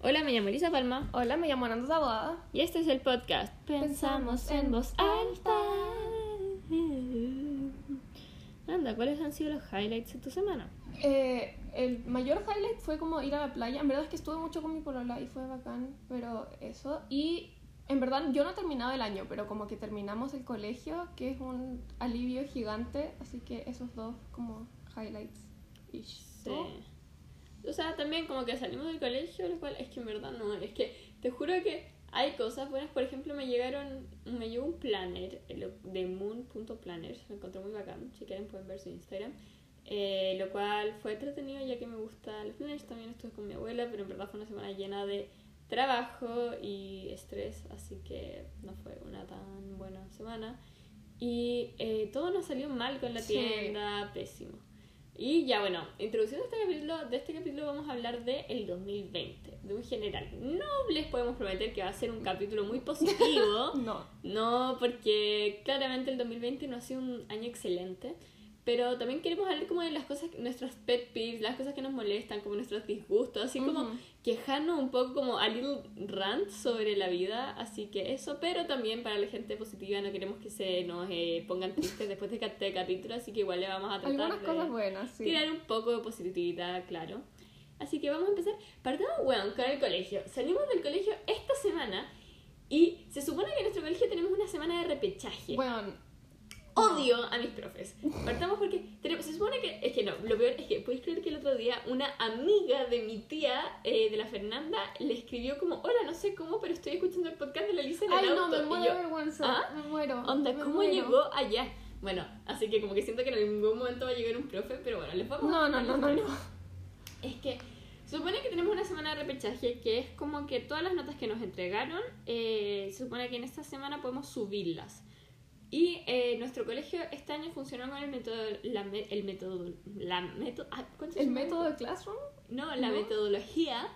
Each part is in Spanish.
Hola, me llamo Elisa Palma Hola, me llamo Nanda Taboada. y este es el podcast Pensamos en voz alta. Anda, ¿cuáles han sido los highlights de tu semana? Eh, el mayor highlight fue como ir a la playa. En verdad es que estuve mucho con mi polola y fue bacán, pero eso. Y en verdad yo no he terminado el año, pero como que terminamos el colegio, que es un alivio gigante. Así que esos dos como highlights. ish. ¿Tú? O sea, también como que salimos del colegio, lo cual es que en verdad no, es que te juro que hay cosas buenas, por ejemplo me llegaron, me llegó un planner el de moon.planner, me encontré muy bacán, si quieren pueden ver su Instagram, eh, lo cual fue entretenido ya que me gustan los planners, también estuve con mi abuela, pero en verdad fue una semana llena de trabajo y estrés, así que no fue una tan buena semana. Y eh, todo nos salió mal con la Sí. tienda, pésimo. Y ya bueno, introduciendo este capítulo, de este capítulo vamos a hablar de el 2020, de un general. No les podemos prometer que va a ser un capítulo muy positivo, No. no, porque claramente el 2020 no ha sido un año excelente, pero también queremos hablar como de las cosas, nuestros pet peeves, las cosas que nos molestan, como nuestros disgustos, así como Ujú. quejarnos un poco como a little rant sobre la vida, así que eso, pero también para la gente positiva no queremos que se nos eh, pongan tristes después de este capítulo, así que igual le vamos a tratar Algunas de cosas buenas, sí. tirar un poco de positividad, claro. Así que vamos a empezar. Partamos, bueno, con el colegio. Salimos del colegio esta semana y se supone que en nuestro colegio tenemos una semana de repechaje. Bueno, Odio a mis profes. Partamos porque tenemos, se supone que, es que no, lo peor es que, ¿podéis creer que el otro día una amiga de mi tía, eh, de la Fernanda, le escribió como, hola, no sé cómo, pero estoy escuchando el podcast de la Lisa en el ay no, auto"? me Y muero yo, vergüenza. ¿ah? Me muero. Onda, me ¿cómo muero. llegó allá? Bueno, así que como que siento que en algún momento va a llegar un profe, pero bueno, les vamos No, a no, no, no, no. es que se supone que tenemos una semana de repechaje que es como que todas las notas que nos entregaron, eh, se supone que en esta semana podemos subirlas. Y eh, nuestro colegio este año funcionó con el método, la, me- el método, la método, ah, ¿cuál se El método de Classroom. No, la ¿No? metodología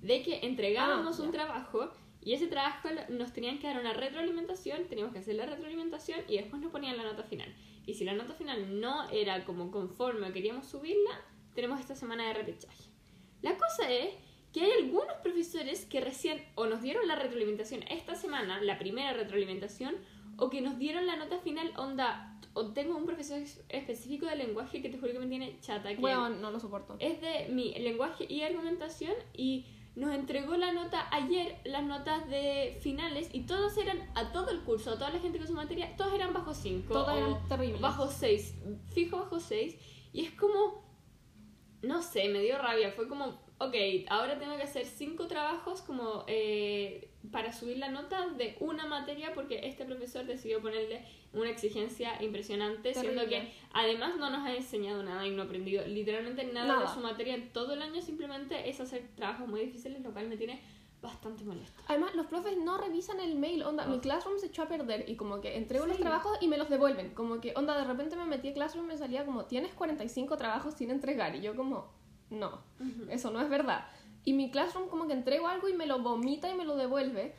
de que entregábamos Ah, un trabajo y ese trabajo nos tenían que dar una retroalimentación, teníamos que hacer la retroalimentación y después nos ponían la nota final. Y si la nota final no era como conforme queríamos subirla, tenemos esta semana de repechaje. La cosa es que hay algunos profesores que recién o nos dieron la retroalimentación esta semana, la primera retroalimentación, o que nos dieron la nota final, onda, o tengo un profesor es- específico de lenguaje que te juro que me tiene chata. Que Bueno, no lo soporto. es de mi lenguaje y argumentación y nos entregó la nota ayer, las notas de finales y todos eran, a todo el curso, a toda la gente con su materia, todos eran bajo 5 Todas eran terribles. bajo 6, fijo bajo 6 y es como, no sé, me dio rabia, fue como, ok, ahora tengo que hacer cinco trabajos como eh, para subir la nota de una materia porque este profesor decidió ponerle una exigencia impresionante, siendo que además no nos ha enseñado nada y no ha aprendido literalmente nada, Nada. de su materia en todo el año, simplemente es hacer trabajos muy difíciles, lo cual me tiene bastante molesto. Además, los profes no revisan el mail, onda, mi. Classroom se echó a perder y como que entrego los trabajos y me los devuelven, como que, onda, de repente me metí a Classroom y me salía como, tienes 45 trabajos sin entregar y yo como, no, eso no es verdad. Y mi Classroom como que entrego algo y me lo vomita y me lo devuelve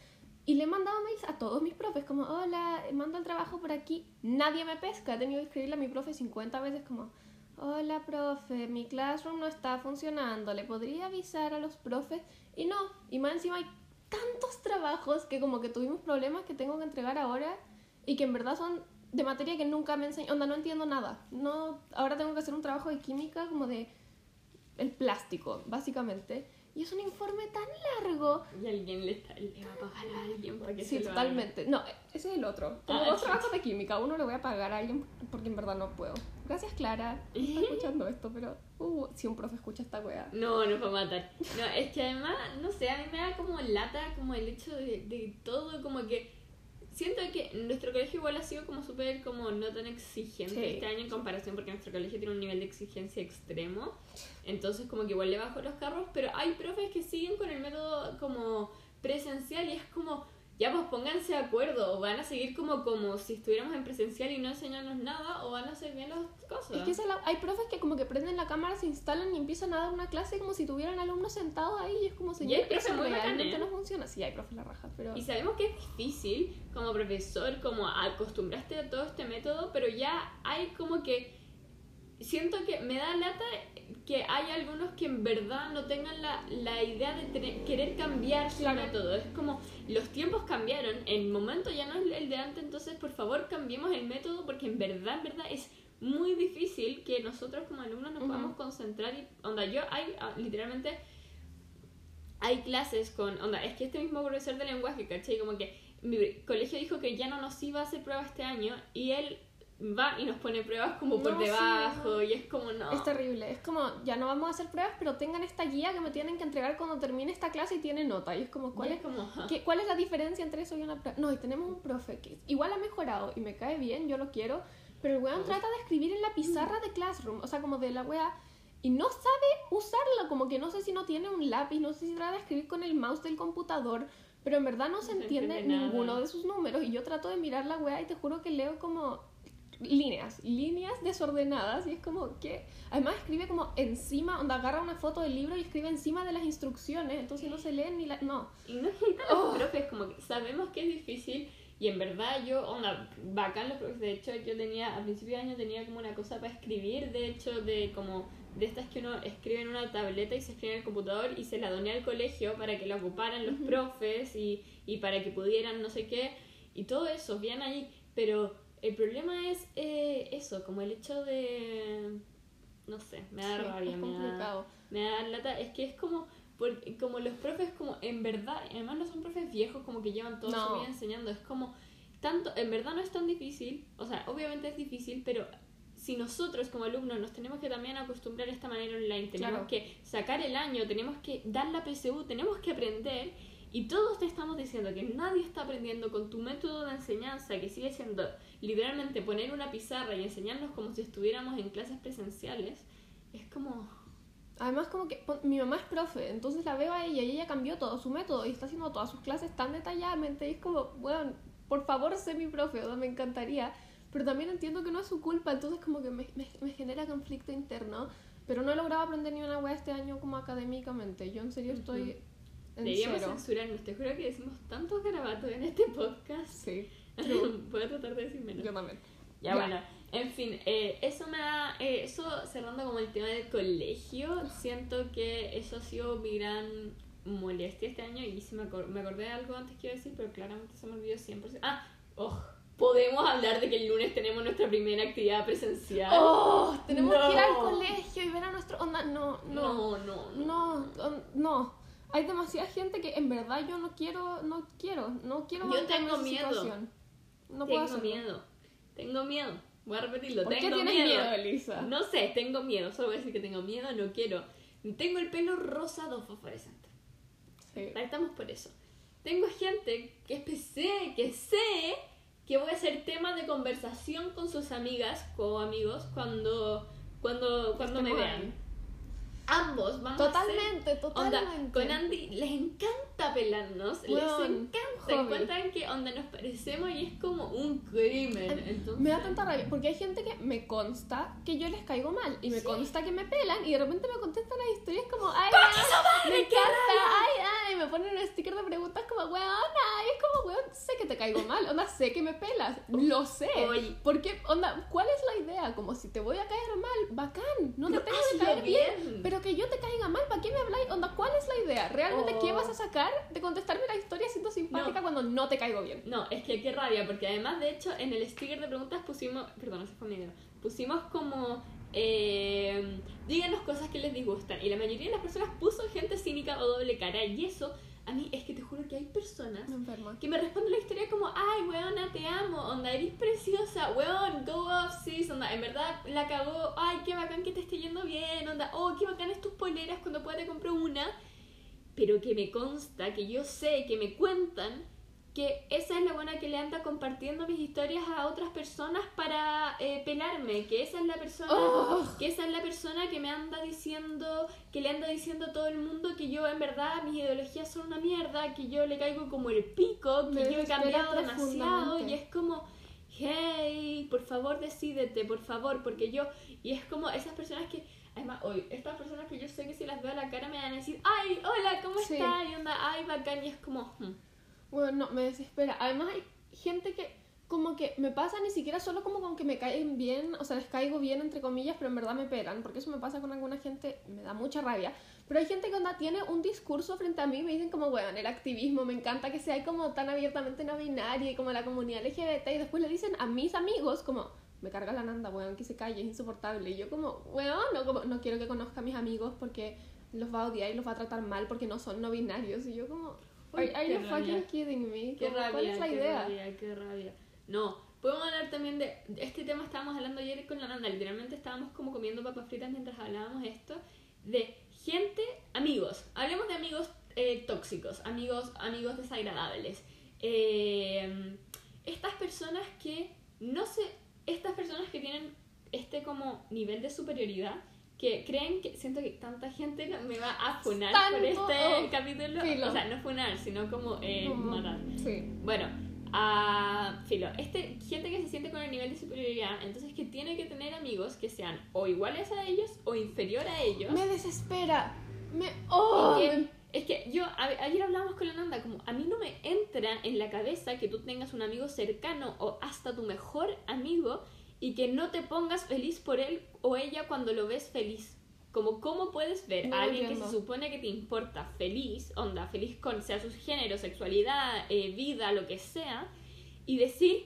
y le he mandado mails a todos mis profes, como, hola, mando el trabajo por aquí, nadie me pesca, he tenido que escribirle a mi profe 50 veces como... Hola, profe, mi classroom no está funcionando. ¿Le podría avisar a los profes? Y no, y más encima hay tantos trabajos que como que tuvimos problemas que tengo que entregar ahora y que en verdad son de materia que nunca me enseñan, onda no entiendo nada. No, ahora tengo que hacer un trabajo de química como de el plástico, básicamente, y es un informe tan largo. Y alguien le, está- le va a pagar a alguien para que Sí, se lo haga. totalmente. No, ese es el otro. Tengo Ah, dos chuta. trabajos de química, uno le voy a pagar a alguien porque en verdad no puedo. Gracias Clara, no está escuchando esto, pero uh, si un profe escucha esta wea. No, nos va a matar. No, es que además, no sé, a mí me da como lata como el hecho de, de todo, como que siento que nuestro colegio igual ha sido como súper como no tan exigente Sí. este año en comparación porque nuestro colegio tiene un nivel de exigencia extremo. Entonces como que igual le bajo los carros, pero hay profes que siguen con el método como presencial y es como ya pues pónganse de acuerdo, o van a seguir como, como si estuviéramos en presencial y no enseñarnos nada, o van a hacer bien las cosas. Es que esa la- hay profes que como que prenden la cámara, se instalan y empiezan a dar una clase como si tuvieran alumnos sentados ahí y es como, señor, hay profes eso muy realmente bacanes. no funciona. Sí, hay profes la raja, pero... Y sabemos que es difícil como profesor, como acostumbraste a todo este método, pero ya hay como que siento que me da lata que hay algunos que en verdad no tengan la, la idea de tener- querer cambiar su Claro. método. Es como los tiempos cambiaron, el momento ya no es el de antes, entonces por favor cambiemos el método porque en verdad, en verdad es muy difícil que nosotros como alumnos nos Ujú. podamos concentrar y onda yo hay ah, literalmente hay clases con, onda, es que este mismo profesor de lenguaje, ¿cachai? Como que mi colegio dijo que ya no nos iba a hacer pruebas este año y él va y nos pone pruebas como por No, sí, debajo no. y es como no. Es terrible. Es como, ya no vamos a hacer pruebas, pero tengan esta guía que me tienen que entregar cuando termine esta clase y tiene nota. Y es como, ¿cuál es, es como, qué- ¿cuál es la diferencia entre eso y una prueba? No, y tenemos un profe que igual ha mejorado y me cae bien, yo lo quiero, pero el weón trata de escribir en la pizarra de Classroom, o sea, como de la wea, y no sabe usarla, como que no sé si no tiene un lápiz, no sé si trata de escribir con el mouse del computador, pero en verdad no se entiende entiende ninguno de sus números y yo trato de mirar la wea y te juro que leo como líneas, líneas desordenadas y es como que además escribe como encima, onda agarra una foto del libro y escribe encima de las instrucciones, entonces no se leen ni la no. Y no necesitan los profes, como que sabemos que es difícil y en verdad yo, onda, bacán los profes. De hecho, yo tenía, a principio de año tenía como una cosa para escribir, de hecho, de como de estas que uno escribe en una tableta y se escribe en el computador y se la doné al colegio para que la ocuparan los profes y, y para que pudieran no sé qué y todo eso, bien ahí, pero el problema es eh, eso, como el hecho de, no sé, me da Sí, rabia, es me da, me da lata, es que es como, por- como los profes como en verdad, además no son profes viejos como que llevan toda su vida enseñando, es como tanto, en verdad no es tan difícil, o sea, obviamente es difícil, pero si nosotros como alumnos nos tenemos que también acostumbrar a esta manera online, tenemos Claro. que sacar el año, tenemos que dar la PSU, tenemos que aprender y todos te estamos diciendo que nadie está aprendiendo con tu método de enseñanza, que sigue siendo literalmente poner una pizarra y enseñarnos como si estuviéramos en clases presenciales, es como... Además como que mi mamá es profe, entonces la veo a ella y ella cambió todo su método y está haciendo todas sus clases tan detalladamente y es como, bueno, por favor sé mi profe, o sea, me encantaría, pero también entiendo que no es su culpa, entonces como que me, me, me genera conflicto interno, pero no he logrado aprender ni una wea este año como académicamente, yo en serio estoy en Deberíamos censurarnos, te juro que decimos tantos garabatos en este podcast. Sí, Voy a tratar de decir menos. yo también. Ya, Ya. bueno, en fin, eh, eso me da, eh, eso cerrando como el tema del colegio, siento que eso ha sido mi gran molestia este año y si me, acor- me acordé de algo antes que iba a decir, pero claramente se me olvidó 100%. Ah, oh, podemos hablar de que el lunes tenemos nuestra primera actividad presencial. ¡Oh! Tenemos que ir al colegio y ver a nuestro... onda, no, no. no, no, no. No, no. Hay demasiada gente que en verdad yo no quiero, no quiero, no quiero Yo tengo miedo. situación. No puedo tengo hacerlo. miedo, tengo miedo. Voy a repetirlo, ¿Por qué tengo tienes miedo. miedo, Elisa? No sé, tengo miedo, solo voy a decir que tengo miedo, no quiero. Tengo el pelo rosado fosforescente. Sí. Ahí estamos por eso. Tengo gente que sé, que sé que voy a ser tema de conversación con sus amigas o amigos cuando, cuando, cuando me vean. Ambos vamos a Totalmente, ser... Onda, totalmente. con Andy les encanta pelarnos, les Weón, encanta. Encuentran que onda nos parecemos y es como un crimen. Entonces, Me da tanta rabia, porque hay gente que me consta que yo les caigo mal y me Sí. consta que me pelan y de repente me contestan las historias como, ay, ¡Concha su me encanta, ay, ay, me ponen un sticker de preguntas como, weona, y es como, weón, sé que te caigo mal, onda, sé que me pelas, lo sé. Oye. Porque, onda, ¿cuál es la idea? Como si te voy a caer mal, bacán, no te tengo que caer bien, bien. pero que yo te caiga mal, ¿para qué me habláis? Onda, ¿cuál es la idea? ¿Realmente Oh. qué vas a sacar de contestarme la historia siendo simpática No. cuando no te caigo bien? No, es que qué rabia, porque además, de hecho, en el sticker de preguntas pusimos, perdón, ese fue mi dedo, pusimos como, eh, díganos cosas que les disgustan. Y la mayoría de las personas puso gente cínica o doble cara. Y eso, a mí, es que te juro que hay personas Me que me responden la historia como, ay, weona, te amo, onda, eres preciosa, weón, go off, sis, onda, en verdad la cagó, ay, qué bacán que te esté yendo bien, onda, oh, qué bacán es tus poleras, cuando pueda te compro una, pero que me consta, que yo sé, que me cuentan, que esa es la buena que le anda compartiendo mis historias a otras personas para eh, pelarme, que esa es la persona, Oh. que esa es la persona que me anda diciendo, que le anda diciendo a todo el mundo que yo en verdad mis ideologías son una mierda, que yo le caigo como el pico, que Me yo he cambiado demasiado y es como hey, por favor decídete, por favor, porque yo, y es como esas personas que, además, hoy, estas personas que yo sé que si las veo a la cara me van a decir, ay, hola, ¿cómo Sí. estás? Y onda, ay, bacán, y es como, hmm. Bueno, no, me desespera. Además hay gente que como que me pasa ni siquiera solo como con que me caen bien, o sea, les caigo bien entre comillas, pero en verdad me pegan, porque eso me pasa con alguna gente, me da mucha rabia. Pero hay gente que onda tiene un discurso frente a mí me dicen como, weón, el activismo, me encanta que sea como tan abiertamente no binaria y como la comunidad LGBT y después le dicen a mis amigos como, me carga la nanda, weón, que se calle, es insoportable. Y yo como, weón, no, como, no quiero que conozca a mis amigos porque los va a odiar y los va a tratar mal porque no son no binarios. Y yo como, are, are you rabia. fucking kidding me? Qué rabia, ¿Cuál es la qué idea? rabia, qué rabia. No, podemos hablar también de, este tema estábamos hablando ayer con la Nanda, literalmente estábamos como comiendo papas fritas mientras hablábamos esto, de gente, amigos, hablemos de amigos eh, tóxicos, amigos, amigos desagradables. Eh, estas personas que, no sé, estas personas que tienen este como nivel de superioridad, que creen que, siento que tanta gente me va a funar por este oh, capítulo, filo. o sea, no funar, sino como eh, Como- matar. Sí. Bueno, a filo, este, gente que se siente con el nivel de superioridad, entonces que tiene que tener amigos que sean o iguales a ellos o inferior a ellos. Me desespera. Me... ¡Oh! Y que- es que yo, a- ayer hablábamos con la Nanda, como a mí no me entra en la cabeza que tú tengas un amigo cercano o hasta tu mejor amigo y que no te pongas feliz por él o ella cuando lo ves feliz. Como, ¿cómo puedes ver No a alguien que se supone que te importa feliz, onda, feliz con sea su género, sexualidad, eh, vida, lo que sea, y decir,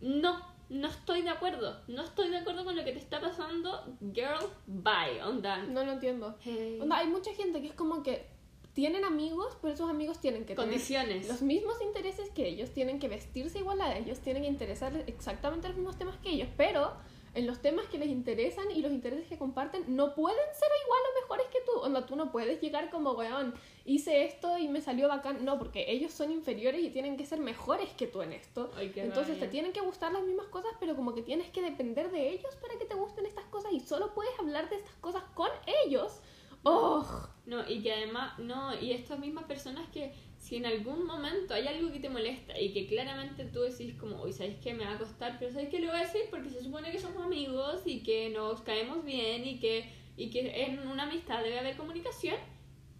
no, no estoy de acuerdo, no estoy de acuerdo con lo que te está pasando, girl, bye, onda. No lo entiendo. Hey. Onda, hay mucha gente que es como que tienen amigos, pero esos amigos tienen que tener Condiciones. los mismos intereses que ellos, tienen que vestirse igual a ellos, tienen que interesarles exactamente los mismos temas que ellos, pero en los temas que les interesan y los intereses que comparten no pueden ser igual o mejores que tú. Onda, tú no puedes llegar como, weón, hice esto y me salió bacán. No, porque ellos son inferiores y tienen que ser mejores que tú en esto. Ay, Entonces te rabia. tienen que gustar las mismas cosas, pero como que tienes que depender de ellos para que te gusten estas cosas y solo puedes hablar de estas cosas con ellos. ¡Oh! No, y que además, no, y estas mismas personas que si en algún momento hay algo que te molesta y que claramente tú decís como, hoy sabes que me va a costar, pero sabes que le voy a decir porque se supone que somos amigos y que nos caemos bien y que, y que en una amistad debe haber comunicación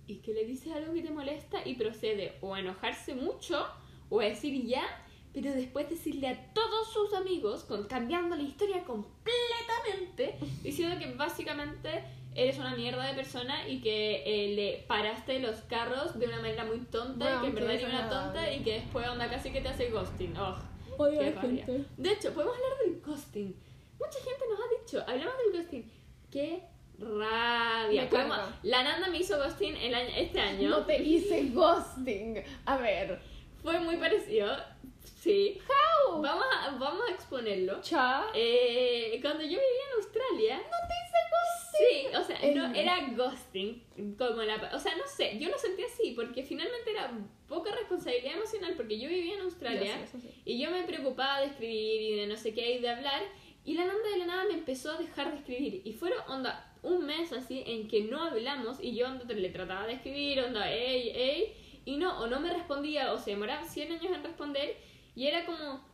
y que le dices algo que te molesta y procede o a enojarse mucho o a decir ya, pero después decirle a todos sus amigos, con, cambiando la historia completamente, diciendo que básicamente eres una mierda de persona y que eh, le paraste los carros de una manera muy tonta y Bueno, que en verdad eres una tonta y que después onda casi que te hace ghosting. Oh, Odio qué gente. De hecho, podemos hablar del ghosting. Mucha gente nos ha dicho, hablamos del ghosting. Qué rabia. La Nanda me hizo ghosting el año, este año. No te hice ghosting. A ver. Fue muy parecido. Sí. How? Vamos a, vamos a exponerlo. Cha. Eh, cuando yo vivía en Australia. No te hice ghosting. Sí, o sea, no El- era ghosting como la, o sea, no sé, yo lo sentí así porque finalmente era poca responsabilidad emocional porque yo vivía en Australia eso sí. y yo me preocupaba de escribir y de no sé qué y de hablar y la Nanda de la nada me empezó a dejar de escribir y fueron onda un mes así en que no hablamos y yo onda le trataba de escribir onda ey ey y no o no me respondía o se demoraba 100 años en responder y era como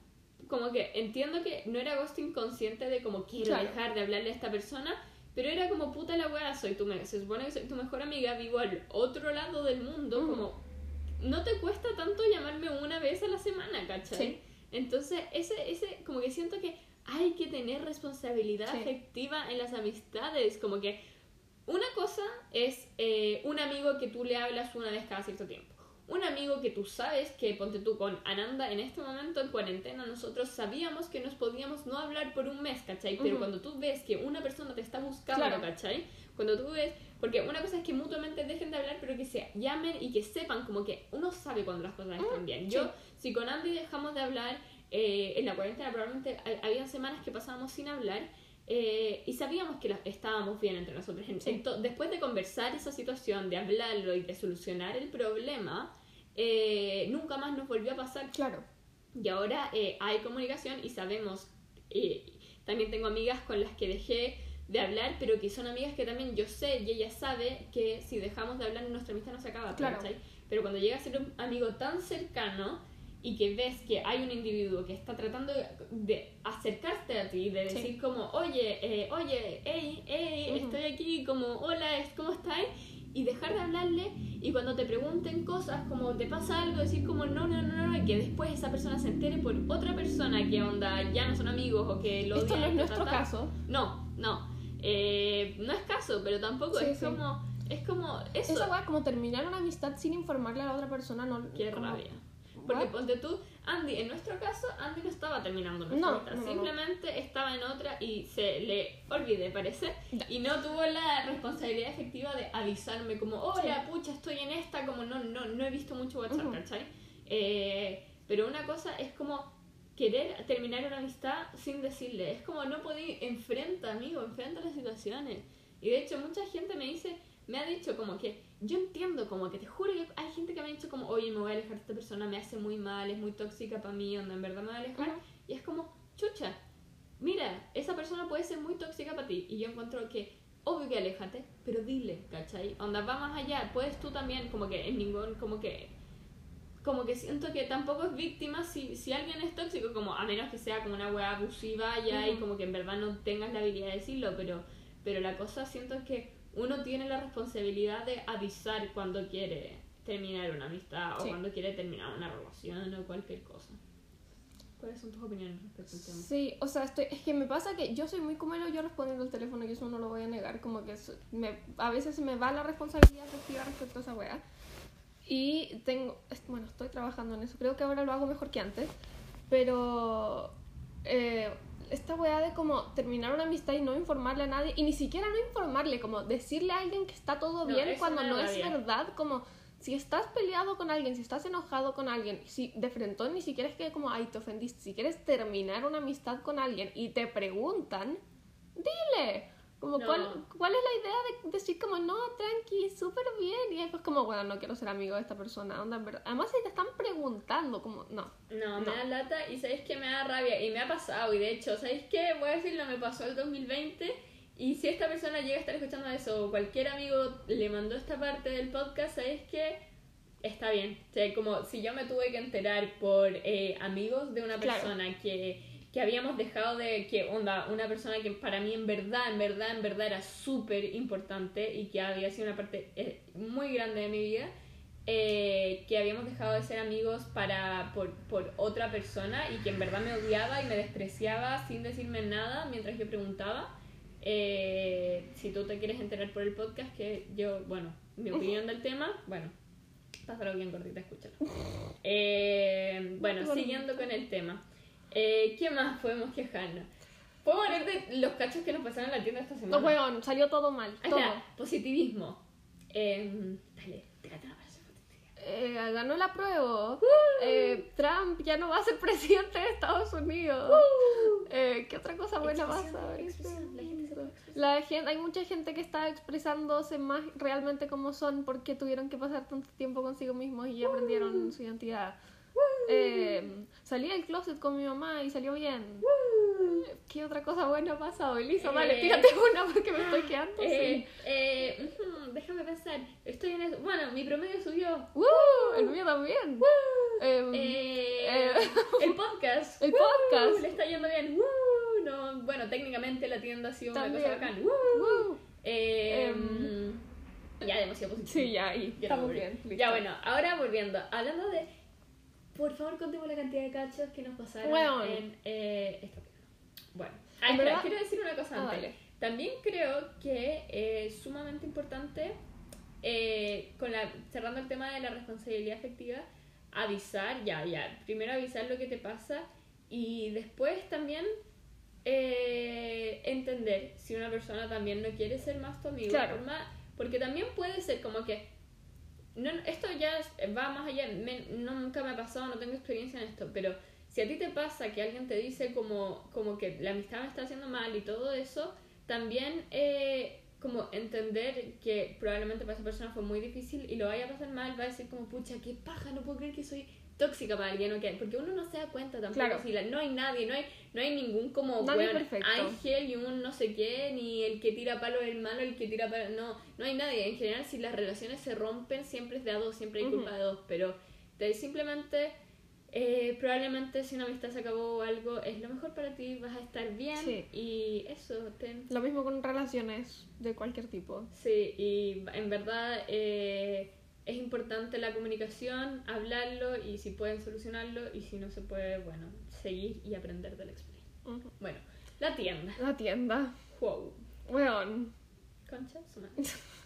como que entiendo que no era ghosting consciente de como quiero Claro. dejar de hablarle a esta persona pero era como puta la weá, soy tu se supone que soy tu mejor amiga, vivo al otro lado del mundo, Ujú. como no te cuesta tanto llamarme una vez a la semana, ¿cachai? Sí. Entonces, ese, ese, como que siento que hay que tener responsabilidad Sí. afectiva en las amistades, como que una cosa es eh, un amigo que tú le hablas una vez cada cierto tiempo. Un amigo que tú sabes que, ponte tú con Ananda, en este momento en cuarentena, nosotros sabíamos que nos podíamos no hablar por un mes, ¿cachai? Pero cuando tú ves que una persona te está buscando, Claro. ¿cachai? Cuando tú ves, porque una cosa es que mutuamente dejen de hablar, pero que se llamen y que sepan, como que uno sabe cuando las cosas están bien. Yo, sí. si con Andy dejamos de hablar, eh, en la cuarentena probablemente ha- habían semanas que pasábamos sin hablar. Eh, y sabíamos que la- estábamos bien entre nosotros. En- Sí. ento- después de conversar esa situación, de hablarlo y de solucionar el problema, eh, nunca más nos volvió a pasar. Claro. Y ahora eh, hay comunicación y sabemos, eh, también tengo amigas con las que dejé de hablar, pero que son amigas que también yo sé y ella sabe que si dejamos de hablar nuestra amistad no se acaba, Claro. Pero cuando llega a ser un amigo tan cercano y que ves que hay un individuo que está tratando de, acercarte a ti, de Sí. decir como, oye, eh, oye, hey, hey, estoy aquí, como, hola, ¿cómo estáis? Y dejar de hablarle y cuando te pregunten cosas, como te pasa algo, decir como, no, no, no, no, y que después esa persona se entere por otra persona que onda, ya no son amigos o que lo Esto no es nuestro caso. No, no. Eh, no es caso, pero tampoco Sí, es sí. como. Es como eso. Esa como terminar una amistad sin informarle a la otra persona, no. Qué como- rabia. Porque ponte tú, Andy, en nuestro caso, Andy no estaba terminando nuestra No, no, no, simplemente estaba en otra y se le olvidé, parece, y no tuvo la responsabilidad efectiva de avisarme como, hola, pucha, estoy en esta, como no, no, no he visto mucho WhatsApp, Ujú. ¿cachai? Eh, pero una cosa es como querer terminar una amistad sin decirle, es como no podéis, enfrenta, amigo, enfrenta las situaciones. Y de hecho mucha gente me dice, me ha dicho como que, yo entiendo como que te juro que hay gente que me ha dicho como, oye, me voy a alejar de esta persona, me hace muy mal, es muy tóxica para mí, onda, en verdad me voy a alejar. Ujú. Y es como, chucha, mira, esa persona puede ser muy tóxica para ti. Y yo encuentro que, obvio que aléjate, pero dile, ¿cachai? Onda, va más allá, puedes tú también, como que en ningún, como que como que siento que tampoco es víctima si, si alguien es tóxico, como a menos que sea como una weá abusiva ya y Ujú. como que en verdad no tengas la habilidad de decirlo, pero, pero la cosa siento que uno tiene la responsabilidad de avisar cuando quiere terminar una amistad o Sí. cuando quiere terminar una relación o cualquier cosa. ¿Cuáles son tus opiniones respecto al tema? Sí, o sea, estoy, es que me pasa que yo soy muy como yo respondiendo al teléfono y eso no lo voy a negar, como que me, a veces me va la responsabilidad efectiva respecto a esa wea. Y tengo, bueno, estoy trabajando en eso, creo que ahora lo hago mejor que antes, pero eh, esta wea de como terminar una amistad y no informarle a nadie, y ni siquiera no informarle, como decirle a alguien que está todo No, bien cuando no es verdad, como si estás peleado con alguien, si estás enojado con alguien, si de frente ni siquiera es que como, ay, te ofendiste, si quieres terminar una amistad con alguien y te preguntan, dile. Como, No. ¿cuál, ¿cuál es la idea de decir como, no, tranqui, súper bien? Y después como, bueno, no quiero ser amigo de esta persona, onda, en verdad. Además, si te están preguntando, como, no. No, me da lata y sabéis que me da rabia y me ha pasado y de hecho, ¿sabéis qué? Voy a decirlo, me pasó el 2020 y si esta persona llega a estar escuchando eso o cualquier amigo le mandó esta parte del podcast, ¿sabéis qué? Está bien. O sea, como si yo me tuve que enterar por eh, amigos de una Claro. persona que, que habíamos dejado de, que onda, una persona que para mí en verdad, en verdad, en verdad era súper importante y que había sido una parte eh, muy grande de mi vida eh, que habíamos dejado de ser amigos para por, por otra persona y que en verdad me odiaba y me despreciaba sin decirme nada mientras yo preguntaba. Eh, si tú te quieres enterar por el podcast, que yo, bueno, mi opinión del tema, bueno, pásalo bien gordita, escúchalo. Eh, bueno, siguiendo con el tema. Eh, ¿Qué más podemos quejarnos? Puedo hablar de los cachos que nos pasaron en la tienda esta semana. No, weón, salió todo mal, Ahí todo. está, positivismo. Eh, dale, tírate positiva. Eh, ganó la prueba. Eh, Trump ya no va a ser presidente de Estados Unidos. Eh, ¿Qué otra cosa buena Expresión, pasa? expresión, la gente. La hay mucha gente que está expresándose más realmente como son porque tuvieron que pasar tanto tiempo consigo mismos y aprendieron su identidad. Eh, salí del closet con mi mamá y salió bien. ¿Qué otra cosa buena ha pasado? Elisa, dale, Eh, tírate una porque me estoy quedando Eh, eh, ujú, déjame pensar. Estoy en eso. Bueno, mi promedio subió. El mío también. Em, Eh, eh, el podcast. el podcast. Le está yendo bien. No, bueno, técnicamente la tienda ha sido una cosa bacán. Eh, Em, ya, demasiado positivo. Sí, ya, ahí. Ya Estamos bien. listo. Ya, bueno, ahora volviendo. Hablando de. Por favor, contemos la cantidad de cachos que nos pasaron Weón. en eh, esta. Bueno, ah, espera, quiero decir una cosa Ah, antes. dale. También creo que es sumamente importante, eh, con la, cerrando el tema de la responsabilidad afectiva, avisar, ya, ya, primero avisar lo que te pasa y después también eh, entender si una persona también no quiere ser más tu amigo. Claro. porque también puede ser como que, no, esto ya va más allá, me- nunca me ha pasado, no tengo experiencia en esto, pero si a ti te pasa que alguien te dice como, como que la amistad me está haciendo mal y todo eso, también eh, como entender que probablemente para esa persona fue muy difícil y lo vaya a pasar mal, va a decir como, pucha, qué paja, no puedo creer que soy tóxica para alguien o que porque uno no se da cuenta tampoco Claro. si la- no hay nadie no hay no hay ningún como Nadie weón, ángel y un no sé qué ni el que tira palo es el malo el que tira palo no no hay nadie en general si las relaciones se rompen siempre es de a dos siempre hay culpa Ujú. de dos pero de simplemente eh, probablemente si una amistad se acabó o algo es lo mejor para ti vas a estar bien Sí. y eso ten- Lo mismo con relaciones de cualquier tipo. Sí, y en verdad eh, es importante la comunicación, hablarlo y si pueden solucionarlo y si no se puede, bueno, seguir y aprender del experiencia. Ujú. Bueno, la tienda. La tienda. Wow. Weón. Concha,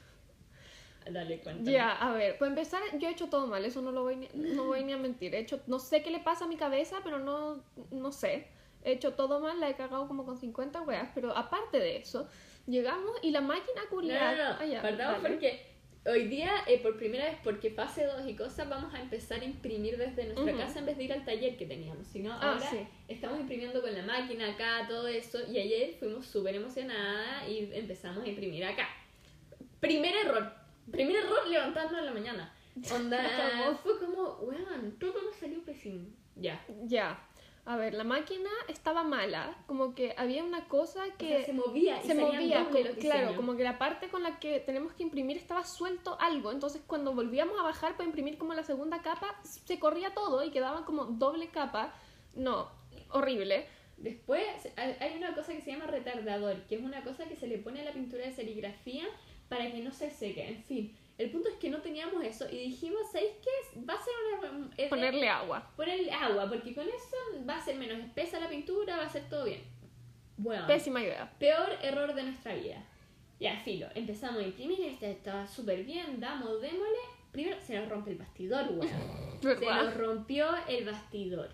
Dale, Ya, cuéntame. a ver, pues empezar, yo he hecho todo mal, eso no lo voy ni, no voy ni a mentir. He hecho, no sé qué le pasa a mi cabeza, pero no, no sé. He hecho todo mal, la he cagado como con 50 weas, pero aparte de eso, llegamos y la máquina No, culiada. no, no, Ah, ya, partamos dale. porque hoy día, eh, por primera vez, porque fase 2 y cosas, vamos a empezar a imprimir desde nuestra Ujú. casa en vez de ir al taller que teníamos. Sino Ah, ahora sí. estamos imprimiendo con la máquina acá, todo eso. Y ayer fuimos súper emocionadas y empezamos a imprimir acá. Primer error. Primer error levantándonos en la mañana. Onda, fue como, weón, todo nos salió pésimo. Ya. Ya. A ver, la máquina estaba mala, como que había una cosa O que sea, se movía y se movía, como- los claro, como que la parte con la que tenemos que imprimir estaba suelto algo, entonces cuando volvíamos a bajar para imprimir como la segunda capa, se corría todo y quedaba como doble capa. No, horrible. Después hay una cosa que se llama retardador, que es una cosa que se le pone a la pintura de serigrafía para que no se seque. En fin, el punto es que no teníamos eso y dijimos, ¿sabéis qué? Va a ser una... eh, eh, Ponerle agua. ponerle agua, porque con eso va a ser menos espesa la pintura, va a ser todo bien. Bueno, Pésima idea. peor error de nuestra vida. Ya, filo, empezamos a imprimir, este estaba súper bien, damos, démosle. Primero se nos rompe el bastidor, weón. Se nos rompió el bastidor.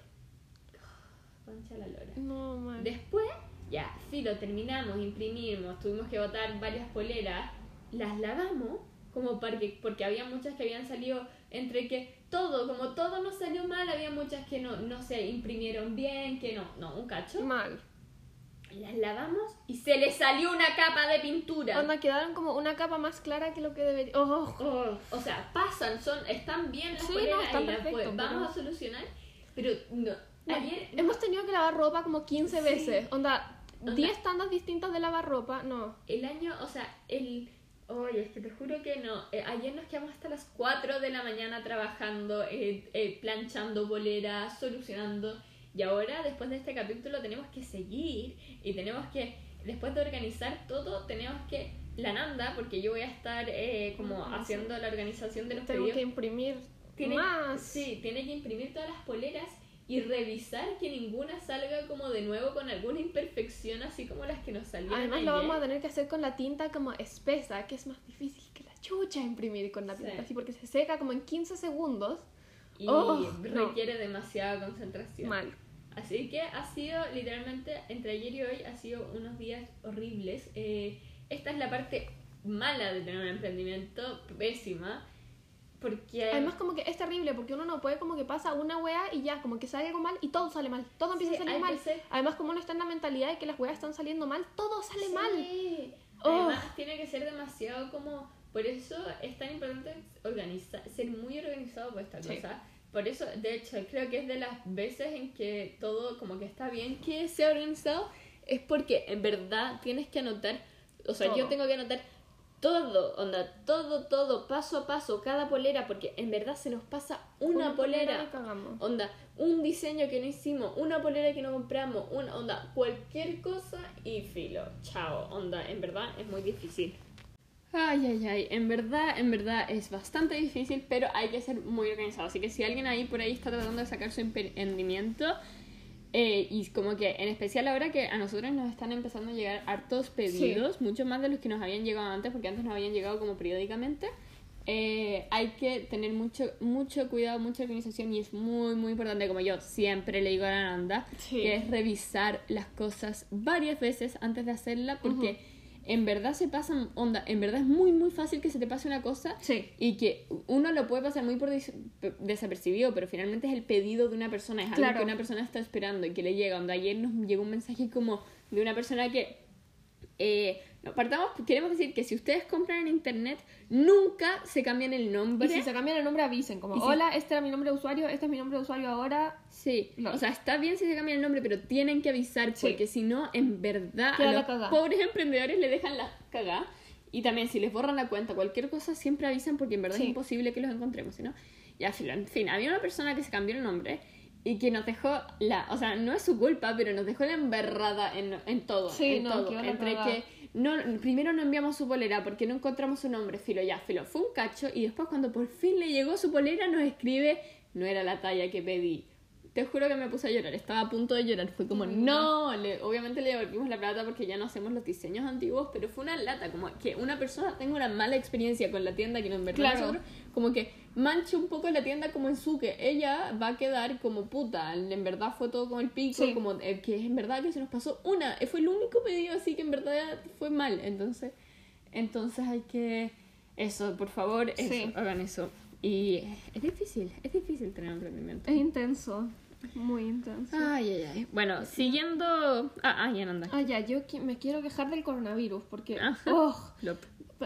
Concha la lora. No, man. Después, ya, filo, terminamos, imprimimos, tuvimos que botar varias poleras, las lavamos, como porque, porque había muchas que habían salido entre que todo, como todo nos salió mal, había muchas que no, no se imprimieron bien, que no, no, un cacho. Mal. Las lavamos y se le salió una capa de pintura. Onda, quedaron como una capa más clara que lo que debería. Oh, Oh, o sea, pasan, son, están bien las Sí, no, están las perfecto, pues, vamos a solucionar, pero no. No, Ayer, Hemos tenido que lavar ropa como 15 Sí. veces. Onda, Onda. 10 tandas distintas de lavar ropa. No. El año, o sea, el... Oye, es que te juro que no. Eh, ayer nos quedamos hasta las 4 de la mañana trabajando, eh, eh, planchando boleras, solucionando. Y ahora, después de este capítulo, tenemos que seguir y tenemos que, después de organizar todo, tenemos que... La Nanda, porque yo voy a estar eh, como sí. haciendo la organización de los Tengo pedidos. que imprimir Tiene, más. Sí, tiene que imprimir todas las poleras y revisar que ninguna salga como de nuevo con alguna imperfección, así como las que nos salieron Además ayer. lo vamos a tener que hacer con la tinta como espesa, que es más difícil que la chucha imprimir con la Sí. tinta así porque se seca como en 15 segundos. y Oh, no. requiere demasiada concentración. Mal. Así que ha sido literalmente entre ayer y hoy ha sido unos días horribles. Eh, esta es la parte mala de tener un emprendimiento, pésima, porque Además como que es terrible porque uno no puede como que pasa una wea y ya como que sale algo mal y todo sale mal. Todo empieza Sí, a salir mal. ser- Además como uno está en la mentalidad de que las weas están saliendo mal, todo sale mal. Sí. Oh. Además, tiene que ser demasiado como. Por eso es tan importante organizar, ser muy organizado por esta Sí. cosa. Por eso, de hecho, creo que es de las veces en que todo como que está bien que sea organizado, es porque en verdad tienes que anotar, o sea, yo Todo. tengo que anotar todo, onda, todo, todo, paso a paso, cada polera, porque en verdad se nos pasa una, polera. y cagamos. Onda, un diseño que no hicimos, una polera que no compramos, una onda, cualquier cosa y filo. Chao, onda, en verdad es muy difícil. Ay, ay, ay, en verdad, en verdad es bastante difícil, pero hay que ser muy organizado. Así que si alguien ahí por ahí está tratando de sacar su emprendimiento, eh, y como que en especial ahora que a nosotros nos están empezando a llegar hartos pedidos, mucho más de los que nos habían llegado antes, porque antes nos habían llegado como periódicamente, eh, hay que tener mucho, mucho cuidado, mucha organización y es muy, muy importante, como yo siempre le digo a la Nanda, Sí. que es revisar las cosas varias veces antes de hacerla, porque en verdad se pasan, onda, en verdad es muy, muy fácil que se te pase una cosa Sí. y que uno lo puede pasar muy por p- desapercibido, pero finalmente es el pedido de una persona, es algo Claro. que una persona está esperando y que le llega. Onda, ayer nos llegó un mensaje como de una persona que Eh, partamos, queremos decir que si ustedes compran en internet, nunca se cambian el nombre. Y si se cambian el nombre, avisen. Como, si- hola, este era mi nombre de usuario, este es mi nombre de usuario ahora. Sí, No. o sea, está bien si se cambian el nombre, pero tienen que avisar Sí. porque si no, en verdad, Queda a los pobres emprendedores le dejan la cagada. Y también, si les borran la cuenta, cualquier cosa, siempre avisan porque en verdad Sí. es imposible que los encontremos, ¿no? Y al fin, en fin, había una persona que se cambió el nombre y que nos dejó la... O sea, no es su culpa, pero nos dejó la embarrada en, en todo. Sí, en no, todo. Entre que no, primero no enviamos su polera porque no encontramos su nombre, filo, ya, filo, fue un cacho y después cuando por fin le llegó su polera nos escribe, no era la talla que pedí. Te juro que me puse a llorar, estaba a punto de llorar, fue como, Mm. no, le- obviamente le devolvimos la plata porque ya no hacemos los diseños antiguos, pero fue una lata, como que una persona tenga una mala experiencia con la tienda que no en verdad Claro. nosotros, como que manche un poco la tienda como en su que ella va a quedar como puta, en verdad fue todo con el pico, Sí. como eh, que en verdad que se nos pasó una, eh, fue el único pedido así que en verdad fue mal, entonces, entonces hay que, eso, por favor, eso, Sí. hagan eso. Y es difícil, es difícil tener emprendimiento. Es intenso. Muy intenso. Ay, ay, ay. Bueno, siguiendo. Ah, ah, ya anda. Ah, ya, yo me quiero quejar del coronavirus porque. Flop.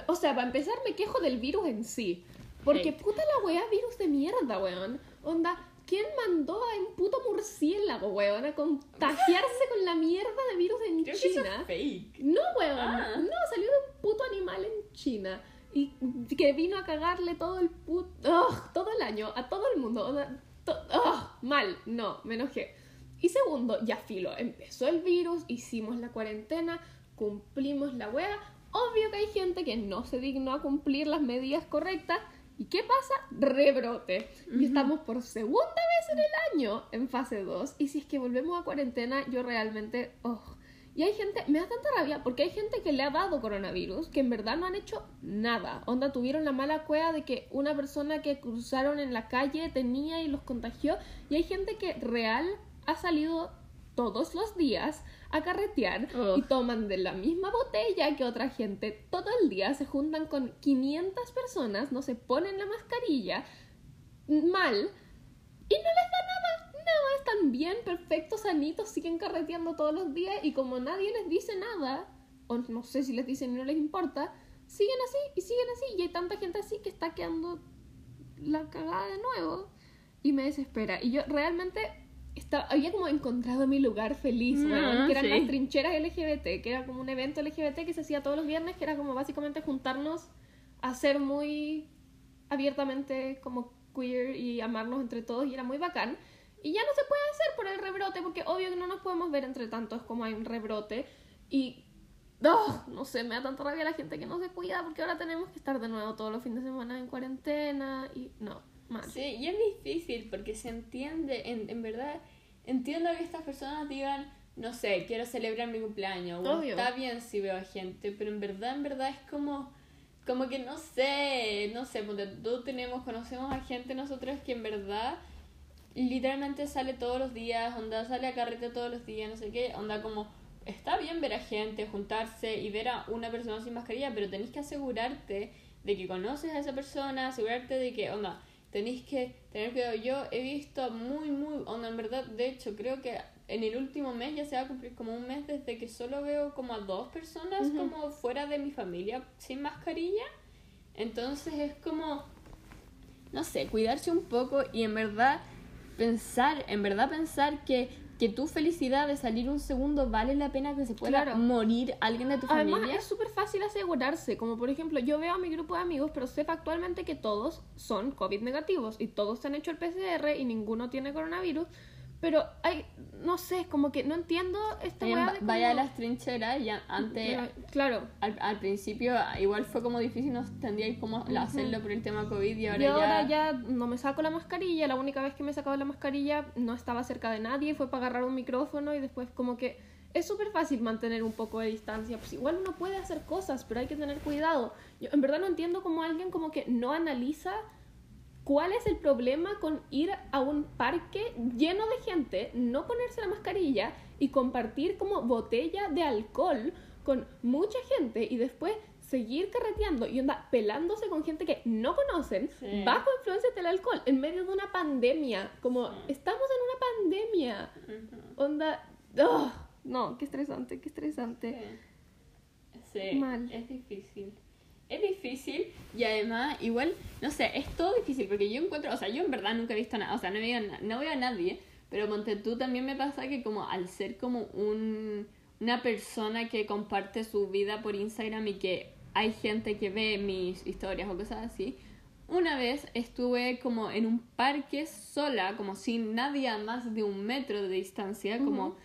O sea, para empezar, me quejo del virus en sí. Porque Ey. puta la weá, virus de mierda, weón. Onda, ¿quién mandó a un puto murciélago, weón, a contagiarse con la mierda de virus en China? fake. No, weón. Ah. No, salió de un puto animal en China. Y que vino a cagarle todo el puto. todo el año, a todo el mundo. Onda, to- mal, no, me enojé. Y segundo, ya filo, empezó el virus, hicimos la cuarentena, cumplimos la wea. Obvio que hay gente que no se dignó a cumplir las medidas correctas. ¿Y qué pasa? Rebrote. Y estamos por segunda vez en el año en fase 2. Y si es que volvemos a cuarentena, yo realmente. ugh. Y hay gente, me da tanta rabia, porque hay gente que le ha dado coronavirus que en verdad no han hecho nada. Onda, tuvieron la mala cueva de que una persona que cruzaron en la calle tenía y los contagió. Y hay gente que real ha salido todos los días a carretear Ugh. y toman de la misma botella que otra gente todo el día, se juntan con 500 personas, no se ponen la mascarilla, mal, y no les da nada, nada, están bien, perfectos, sanitos, siguen carreteando todos los días y como nadie les dice nada, o no sé si les dicen y no les importa, siguen así y siguen así y hay tanta gente así que está quedando la cagada de nuevo y me desespera. Y yo realmente estaba, había como encontrado mi lugar feliz, Mm, weón, que eran sí. las trincheras LGBT, que era como un evento LGBT que se hacía todos los viernes, que era como básicamente juntarnos a ser muy abiertamente como queer y amarnos entre todos y era muy bacán. Y ya no se puede hacer por el rebrote, porque obvio que no nos podemos ver entre tantos como hay un rebrote. Y ¡ah! no sé, me da tanta rabia la gente que no se cuida porque ahora tenemos que estar de nuevo todos los fines de semana en cuarentena y no, mal. Sí, y es difícil porque se entiende, en, en verdad, entiendo que estas personas digan, no sé, quiero celebrar mi cumpleaños, o está bien si veo a gente, pero en verdad, en verdad es como, como que no sé, no sé, porque todos tenemos, conocemos a gente nosotros que en verdad literalmente sale todos los días, onda sale a carrete todos los días, no sé qué, onda como está bien ver a gente, juntarse y ver a una persona sin mascarilla, pero tenés que asegurarte de que conoces a esa persona, asegurarte de que, onda, tenéis que tener cuidado. Yo he visto muy, muy, onda, en verdad, de hecho, creo que en el último mes ya se va a cumplir como un mes desde que solo veo como a dos personas como fuera de mi familia sin mascarilla. Entonces es como, no sé, cuidarse un poco y en verdad pensar, en verdad pensar que, que tu felicidad de salir un segundo vale la pena que se pueda Claro. morir alguien de tu Además, familia. es súper fácil asegurarse. Como por ejemplo, yo veo a mi grupo de amigos, pero sé factualmente que todos son COVID negativos y todos se han hecho el PCR y ninguno tiene coronavirus. Pero hay, no sé, como que no entiendo esta weá de vaya a las trincheras y a- antes Pero, claro. al, al principio igual fue como difícil no entendía cómo hacerlo por el tema COVID y ahora, y ahora ya, ya no me saco la mascarilla. La única vez que me he sacado la mascarilla no estaba cerca de nadie, fue para agarrar un micrófono y después como que es súper fácil mantener un poco de distancia. Pues igual uno puede hacer cosas, pero hay que tener cuidado. Yo en verdad no entiendo cómo alguien como que no analiza cuál es el problema con ir a un parque lleno de gente, no ponerse la mascarilla y compartir como botella de alcohol con mucha gente y después seguir carreteando y onda pelándose con gente que no conocen Sí. bajo influencias del alcohol en medio de una pandemia. Como Sí. estamos en una pandemia. Onda. ¡ah! No, qué estresante, qué estresante. Sí. Sí, Mal. es difícil. Es difícil y además, igual, no sé, es todo difícil porque yo encuentro, o sea, yo en verdad nunca he visto nada, o sea, no veo, no veo a nadie, pero ponte tú también me pasa que como al ser como un, una persona que comparte su vida por Instagram y que hay gente que ve mis historias o cosas así, una vez estuve como en un parque sola, como sin nadie a más de un metro de distancia, como,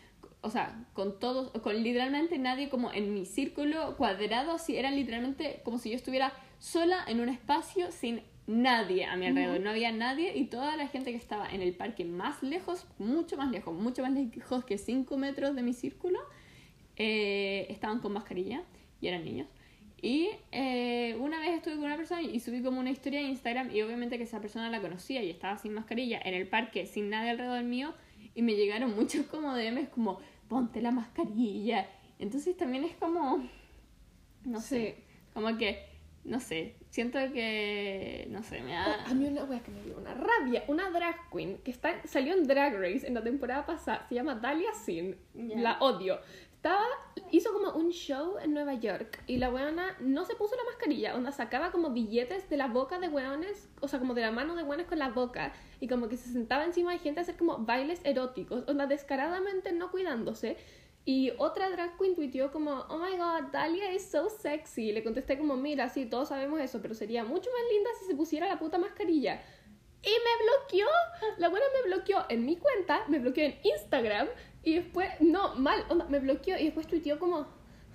o sea, con todos, con literalmente nadie como en mi círculo cuadrado, así era literalmente como si yo estuviera sola en un espacio sin nadie a mi alrededor, no había nadie y toda la gente que estaba en el parque más lejos, mucho más lejos, mucho más lejos que 5 metros de mi círculo, eh, estaban con mascarilla y eran niños. Y eh, una vez estuve con una persona y subí como una historia en Instagram y obviamente que esa persona la conocía y estaba sin mascarilla en el parque sin nadie alrededor mío y me llegaron muchos como DMs como ponte la mascarilla. Entonces también es como, no sé, como que, no sé, siento que, no sé, me Oh, da... a mí una wea que me dio una rabia. Una drag queen que está, salió en Drag Race en la temporada pasada. Se llama Dalia Sin. Ya. La odio. Hizo como un show en Nueva York y la weona no se puso la mascarilla. Onda sacaba como billetes de la boca de weones, o sea, como de la mano de weones con la boca. Y como que se sentaba encima de gente a hacer como bailes eróticos. Onda descaradamente no cuidándose. Y otra drag queen tuiteó como, oh my god, Dalia is so sexy. Le contesté como, mira, sí, todos sabemos eso, pero sería mucho más linda si se pusiera la puta mascarilla. Y me bloqueó. La buena me bloqueó en mi cuenta, me bloqueó en Instagram. Y después, no, mal, onda, me bloqueó. Y después tuiteó como,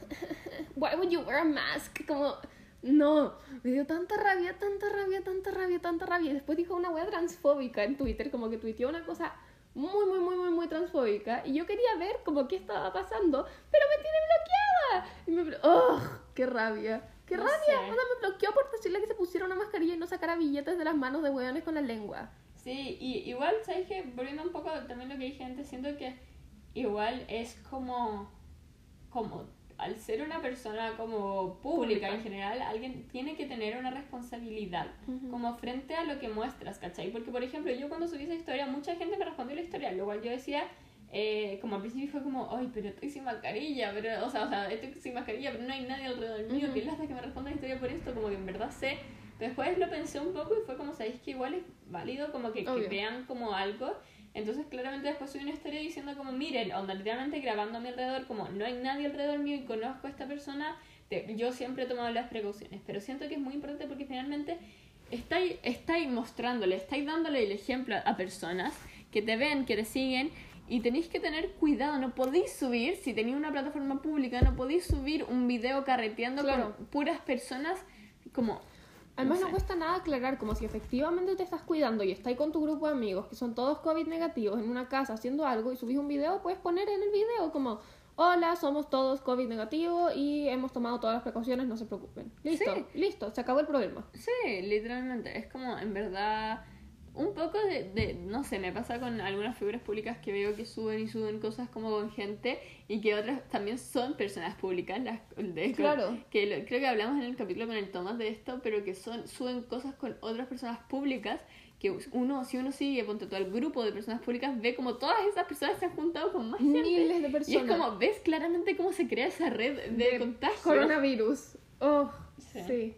why would you wear a mask? Como, no, me dio tanta rabia, tanta rabia, tanta rabia, tanta rabia. Y después dijo una wea transfóbica en Twitter, como que tuiteó una cosa muy, muy, muy, muy, muy transfóbica. Y yo quería ver como qué estaba pasando, pero me tiene bloqueada. Y me, blo- ¡oh! ¡Qué rabia! ¡Qué No rabia! Onda, me bloqueó por decirle que se pusiera una mascarilla y no sacara billetes de las manos de hueones con la lengua. Sí, y igual, ¿sabes qué? Volviendo un poco también lo que dije antes, siento que igual es como, como al ser una persona como pública, Pública. en general, alguien tiene que tener una responsabilidad Ujú. como frente a lo que muestras, ¿cachai? Porque, por ejemplo, yo cuando subí esa historia, mucha gente me respondió la historia, lo cual yo decía, eh, como al principio fue como, ay, pero estoy sin mascarilla, pero, o sea, o sea, estoy sin mascarilla, pero no hay nadie alrededor mío, Ujú. que lata que me responda la historia por esto, como que en verdad sé. Pero después lo pensé un poco y fue como, ¿sabéis que igual es válido como que, que vean como algo? Entonces claramente después subí una historia diciendo como, miren, onda, literalmente grabando a mi alrededor, como no hay nadie alrededor mío y conozco a esta persona, te- yo siempre he tomado las precauciones, pero siento que es muy importante porque finalmente estáis, estáis mostrándole, estáis dándole el ejemplo a, a personas que te ven, que te siguen y tenéis que tener cuidado, no podéis subir, si tenéis una plataforma pública, no podéis subir un video carreteando Claro. con puras personas como... Además, no, sé. cuesta nada aclarar, como si efectivamente te estás cuidando y estás con tu grupo de amigos que son todos COVID negativos en una casa haciendo algo y subís un video, puedes poner en el video como, hola, somos todos COVID negativos y hemos tomado todas las precauciones, no se preocupen. Listo, Sí. listo, se acabó el problema. Sí, literalmente. Es como, en verdad, un poco de, de, no sé, me pasa con algunas figuras públicas que veo que suben y suben cosas como con gente y que otras también son personas públicas. Las, de, Claro. Que lo- creo que hablamos en el capítulo con el Tomás de esto, pero que son suben cosas con otras personas públicas que uno, si uno sigue, ponte todo el grupo de personas públicas, ve como todas esas personas se han juntado con más gente. Miles de Y personas. es como, ves claramente cómo se crea esa red de, contagio. Coronavirus. Oh, Sí. sí.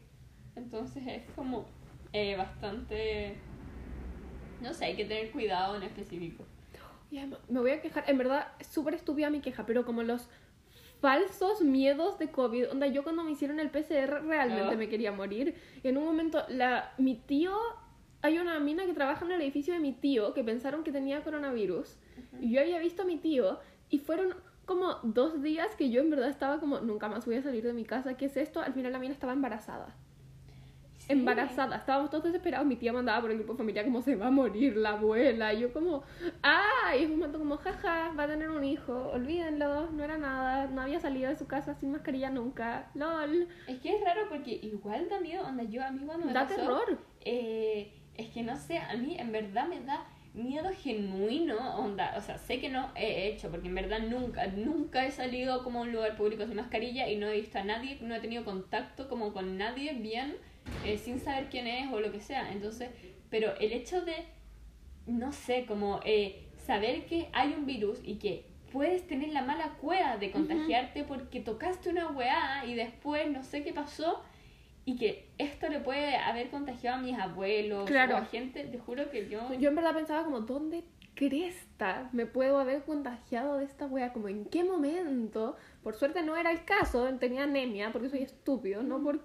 Entonces es como eh, bastante... No sé, hay que tener cuidado en específico. Y además, me voy a quejar, en verdad, es súper estúpida mi queja, pero como los falsos miedos de COVID, onda, yo cuando me hicieron el PCR realmente Ah. me quería morir. Y en un momento, la, mi tío, hay una mina que trabaja en el edificio de mi tío que pensaron que tenía coronavirus. Y yo había visto a mi tío y fueron como dos días que yo en verdad estaba como, nunca más voy a salir de mi casa, ¿qué es esto? Al final la mina estaba embarazada. Embarazada, estábamos todos desesperados. Mi tía mandaba por el grupo familiar como se va a morir la abuela. Y yo, como, ¡ah! Y es un momento como, jaja, va a tener un hijo, olvídenlo, no era nada, no había salido de su casa sin mascarilla nunca, lol. Es que es raro porque igual da miedo, onda, yo a mí cuando me Da pasó, terror. eh, es que no sé, a mí en verdad me da miedo genuino, onda, o sea, sé que no he hecho, porque en verdad nunca, nunca he salido como a un lugar público sin mascarilla y no he visto a nadie, no he tenido contacto como con nadie bien, eh, sin saber quién es o lo que sea, entonces, pero el hecho de, no sé, como eh, saber que hay un virus y que puedes tener la mala cueva de contagiarte porque tocaste una weá y después no sé qué pasó y que esto le puede haber contagiado a mis abuelos Claro. o a gente, te juro que yo... Yo en verdad pensaba como, ¿dónde cresta me puedo haber contagiado de esta wea? Como, ¿en qué momento? Por suerte no era el caso, tenía anemia porque soy estúpido, no por...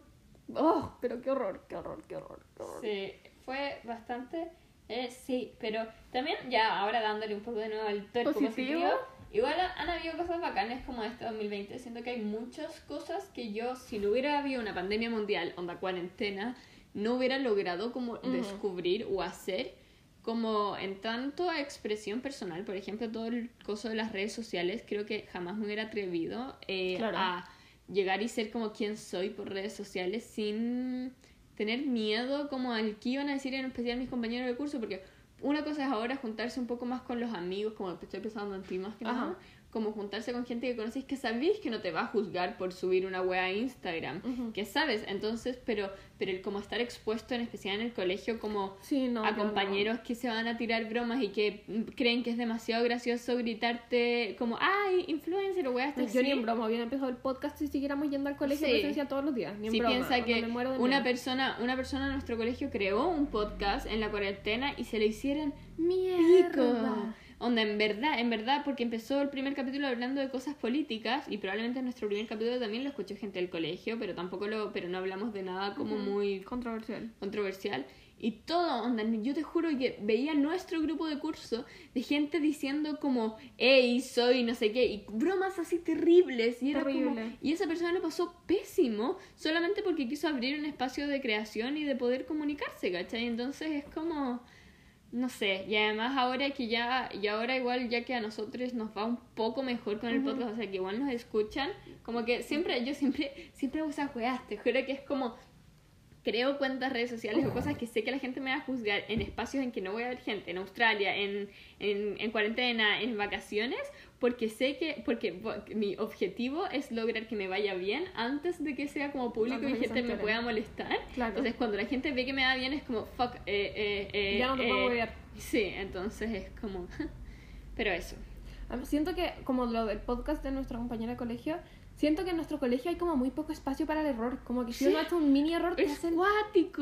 Oh, pero qué horror, qué horror, qué horror, qué horror. Sí, fue bastante... eh, sí, pero también ya ahora dándole un poco de nuevo al tuerco ¿Positivo? positivo, igual han habido cosas bacanas como este 2020. Siento que hay muchas cosas que yo, si no hubiera habido una pandemia mundial, onda cuarentena, no hubiera logrado como descubrir o hacer como en tanto a expresión personal, por ejemplo, todo el coso de las redes sociales, creo que jamás me hubiera atrevido eh, Claro. a llegar y ser como quien soy por redes sociales sin tener miedo como al que iban a decir en especial mis compañeros de curso, porque una cosa es ahora juntarse un poco más con los amigos, como estoy pensando en ti más que nada, como juntarse con gente que conocéis que sabéis que no te va a juzgar por subir una wea a Instagram, Ujú. que sabes, entonces, pero, pero el como estar expuesto en especial en el colegio como Sí, no. a no. compañeros que se van a tirar bromas y que creen que es demasiado gracioso gritarte como, ay, influencer o weas Yo así. ni en broma, hubiera empezado el podcast si siguiéramos yendo al colegio Sí. presencial todos los días. Ni en Si broma. piensa que una miedo. persona, una persona en nuestro colegio creó un podcast en la cuarentena y se le hicieron Mierda. Onda, en verdad, en verdad, porque empezó el primer capítulo hablando de cosas políticas y probablemente en nuestro primer capítulo también lo escuchó gente del colegio, pero tampoco lo, pero no hablamos de nada como muy Controversial. controversial. Y todo, onda, yo te juro que veía nuestro grupo de curso de gente diciendo como, hey, soy no sé qué, y bromas así terribles. Y, era como- Terrible. y esa persona lo pasó pésimo solamente porque quiso abrir un espacio de creación y de poder comunicarse, ¿cachai? Entonces es como, no sé, y además ahora que ya, y ahora igual ya que a nosotros nos va un poco mejor con el podcast, o sea que igual nos escuchan, como que siempre, yo siempre, siempre hago esas weas, te juro que es como creo cuentas redes sociales o cosas que sé que la gente me va a juzgar en espacios en que no voy a ver gente, en Australia, en, en, en cuarentena, en vacaciones, porque sé que, porque mi objetivo es lograr que me vaya bien antes de que sea como público y gente me pueda molestar. Claro. Entonces cuando la gente ve que me va bien es como, fuck, eh, eh, eh, Ya no te puedo eh, huevear. Sí, entonces es como, pero eso. Siento que, como lo del podcast de nuestra compañera de colegio, siento que en nuestro colegio hay como muy poco espacio para el error. Como que si Sí. uno hace un mini error, te Es hacen cuático.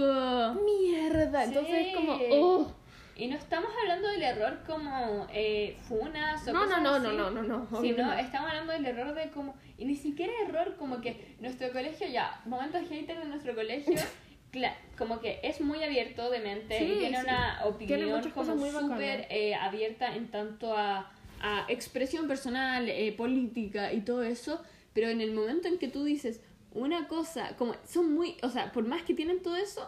mierda. Entonces es como, Sí. oh. Y no estamos hablando del error como eh, funas o No, no, cosas no, así, no, no, no, no. Sino no. estamos hablando del error de como... Y ni siquiera error como que nuestro colegio ya, momentos hater de nuestro colegio, como que es muy abierto de mente Sí, y tiene sí. una Tiene opinión muchas como cosas súper eh, abierta en tanto a, a expresión personal, eh, política y todo eso, pero en el momento en que tú dices una cosa, como son muy, o sea, por más que tienen todo eso,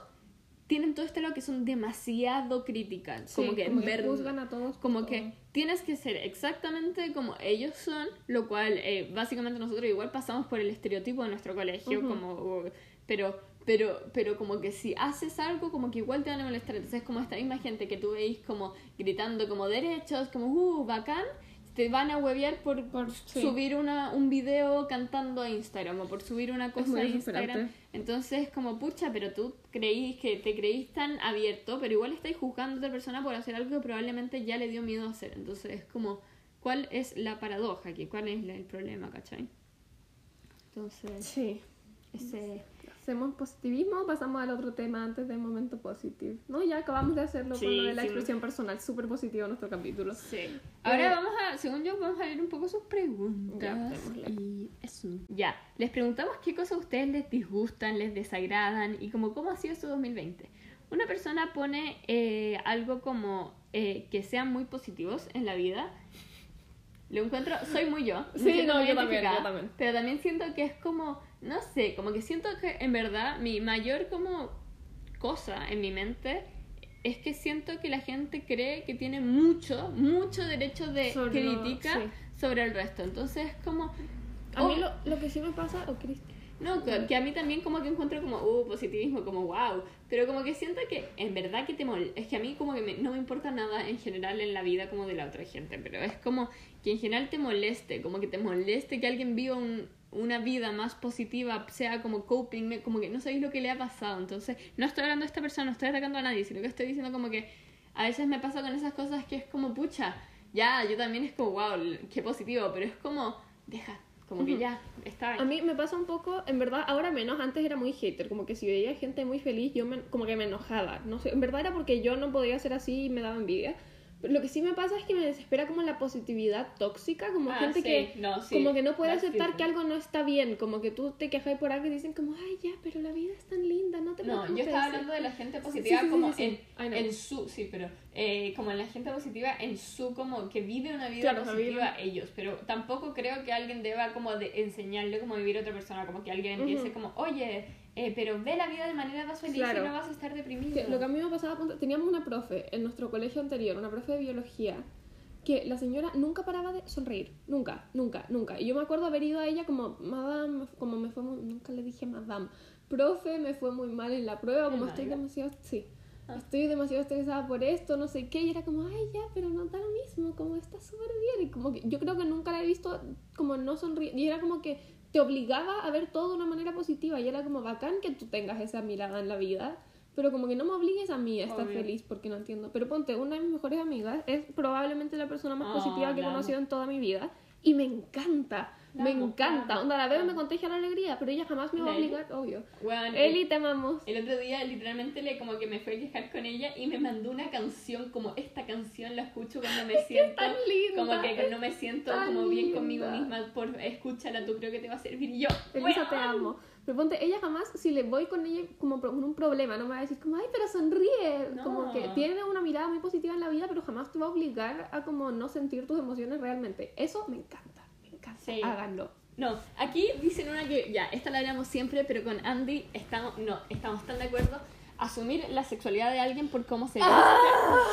tienen todo este lado que son demasiado críticas, Sí, como que en verdad juzgan a todos. como que tienes que ser exactamente como ellos son, lo cual eh, básicamente nosotros igual pasamos por el estereotipo de nuestro colegio, como pero pero pero como que si haces algo como que igual te van a molestar, entonces como esta misma gente que tú veis como gritando como derechos, como uh, bacán, te van a huevear por, Por- sí. subir una, un video cantando a Instagram o por subir una cosa a Instagram. Entonces, como pucha, pero tú creís que te creís tan abierto, pero igual estáis juzgando a otra persona por hacer algo que probablemente ya le dio miedo a hacer. Entonces, es como, ¿cuál es la paradoja aquí? ¿Cuál es la- el problema, cachai? Entonces, Sí. ese. Hacemos positivismo, pasamos al otro tema antes del momento positivo. No, ya acabamos de hacerlo Sí, con lo de la sí. expresión personal, súper positivo nuestro capítulo. Sí. Ahora Eh, vamos a, según yo, vamos a ver un poco sus preguntas. Ya, y eso. Ya, les preguntamos qué cosas a ustedes les disgustan, les desagradan y como cómo ha sido su 2020. Una persona pone eh, algo como eh, que sean muy positivos en la vida. Lo encuentro, soy muy yo. Sí, no, yo también, yo también. Pero también siento que es como, no sé, como que siento que en verdad mi mayor como cosa en mi mente es que siento que la gente cree que tiene mucho, mucho derecho de Sobre crítica sí. sobre el resto. Entonces es como... A oh, mí lo, lo que sí me pasa, oh, Cristi, No, que, que a mí también como que encuentro como, uh, positivismo, como wow. Pero como que siento que en verdad que te mol Es que a mí como que me- no me importa nada en general en la vida como de la otra gente. Pero es como que en general te moleste, como que te moleste que alguien viva un- una vida más positiva, sea como coping, como que no sabéis lo que le ha pasado. Entonces, no estoy hablando de esta persona, no estoy atacando a nadie, sino que estoy diciendo como que a veces me pasa con esas cosas que es como, pucha, ya, yo también es como, wow, qué positivo, pero es como, deja, como que ya, está A mí me pasa un poco, en verdad, ahora menos, antes era muy hater, como que si veía gente muy feliz, yo me, como que me enojaba, no sé, en verdad era porque yo no podía ser así y me daba envidia. Lo que sí me pasa es que me desespera como la positividad tóxica, como Ah, gente sí, que no, sí, como que no puede that's aceptar different. que algo no está bien, como que tú te quejas por algo y dicen como, ay, ya, pero la vida es tan linda, no te No, yo preocupes". estaba hablando de la gente positiva sí, como. En, en su, sí, pero eh, como en la gente positiva en su como que vive una vida Claro, la positiva ellos, pero tampoco creo que alguien deba como de enseñarle cómo vivir a otra persona, como que alguien empiece Ujú. como, oye, eh, pero ve la vida de manera más feliz Claro. y no vas a estar deprimido. Que lo que a mí me pasaba, teníamos una profe en nuestro colegio anterior, una profe de biología, que la señora nunca paraba de sonreír, nunca, nunca, nunca. Y yo me acuerdo haber ido a ella como, madame, como me fue muy, nunca le dije madame, profe, me fue muy mal en la prueba, como ¿En estoy demasiado, sí, Ah. estoy demasiado estresada por esto, no sé qué, y era como, ay, ya, pero no da lo mismo, como está súper bien. Y como que yo creo que nunca la he visto como no sonreír, y era como que te obligaba a ver todo de una manera positiva, y era como bacán que tú tengas esa mirada en la vida. Pero como que no me obligues a mí a estar Obvio. feliz porque no entiendo. Pero ponte, una de mis mejores amigas es probablemente la persona más Ah, positiva que he conocido en toda mi vida. Y me encanta, me encanta. Onda, la veo y me contagia la alegría, pero ella jamás me va a obligar, obvio. Weón, Eli, te amamos. El otro día literalmente le como que me fue a quejar con ella y me mandó una canción como esta canción la escucho cuando me siento tan linda, como que es no me siento como bien conmigo linda. misma por escúchala tú creo que te va a servir y yo Elisa, te weón. amo. Pero ponte, ella jamás, si le voy con ella como con un problema, no me va a decir como, ay, pero sonríe. No. Como que tiene una mirada muy positiva en la vida, pero jamás te va a obligar a como no sentir tus emociones realmente. Eso me encanta, Sí. Háganlo. No, aquí dicen una que ya, esta la hablamos siempre, pero con Andy estamos, no, estamos tan de acuerdo. Asumir la sexualidad de alguien por cómo se ve.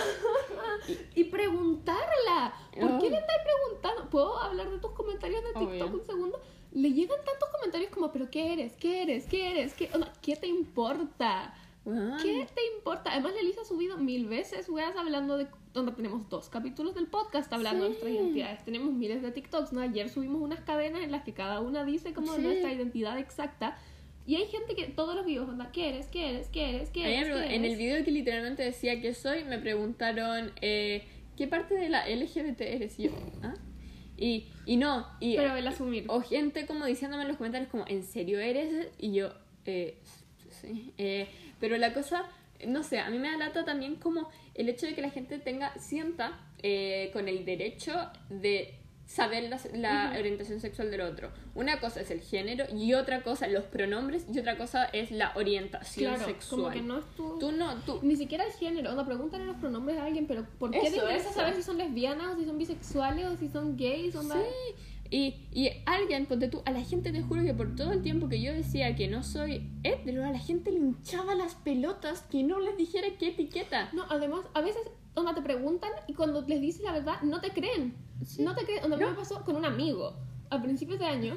Y preguntarla. ¿Por Oh. qué le estás preguntando? ¿Puedo hablar de tus comentarios de TikTok Obvio. un segundo? Le llegan tantos comentarios como, pero ¿qué eres? ¿Qué eres? ¿Qué eres? ¿Qué, onda, ¿qué te importa? Weón. ¿Qué te importa? Además, Lelisa ha subido mil veces weas hablando de... Donde tenemos dos capítulos del podcast hablando de nuestras identidades. Tenemos miles de TikToks, ¿no? Ayer subimos unas cadenas en las que cada una dice como Sí. nuestra identidad exacta. Y hay gente que todos los videos, onda, ¿qué eres? ¿Qué eres? ¿Qué eres? ¿Qué eres? ¿Qué en el video que literalmente decía que soy, me preguntaron eh, ¿qué parte de la LGBT eres Y yo? ¿Ah? Y, y no, y, Pero el asumir. o gente como diciéndome en los comentarios como ¿en serio eres? Y yo, eh, sí. Eh, pero la cosa, no sé, a mí me da lata también como el hecho de que la gente tenga, sienta eh, con el derecho de saber la, la orientación sexual del otro. Una cosa es el género y otra cosa los pronombres y otra cosa es la orientación Claro, sexual. como que no es tu... Tú no, tú. Ni siquiera el género, onda, pregúntale los pronombres a alguien, pero ¿por qué te Eso, interesa eso. saber si son lesbianas o si son bisexuales o si son gays? Onda? Sí. Y, y alguien, ponte tú, a la gente te juro que por todo el tiempo que yo decía que no soy hetero, a la gente le hinchaba las pelotas que no les dijera qué etiqueta. No, además, a veces, onda, te preguntan y cuando les dices la verdad, no te creen. Sí. No te creen. Onda, a mí No. me pasó con un amigo a principios de año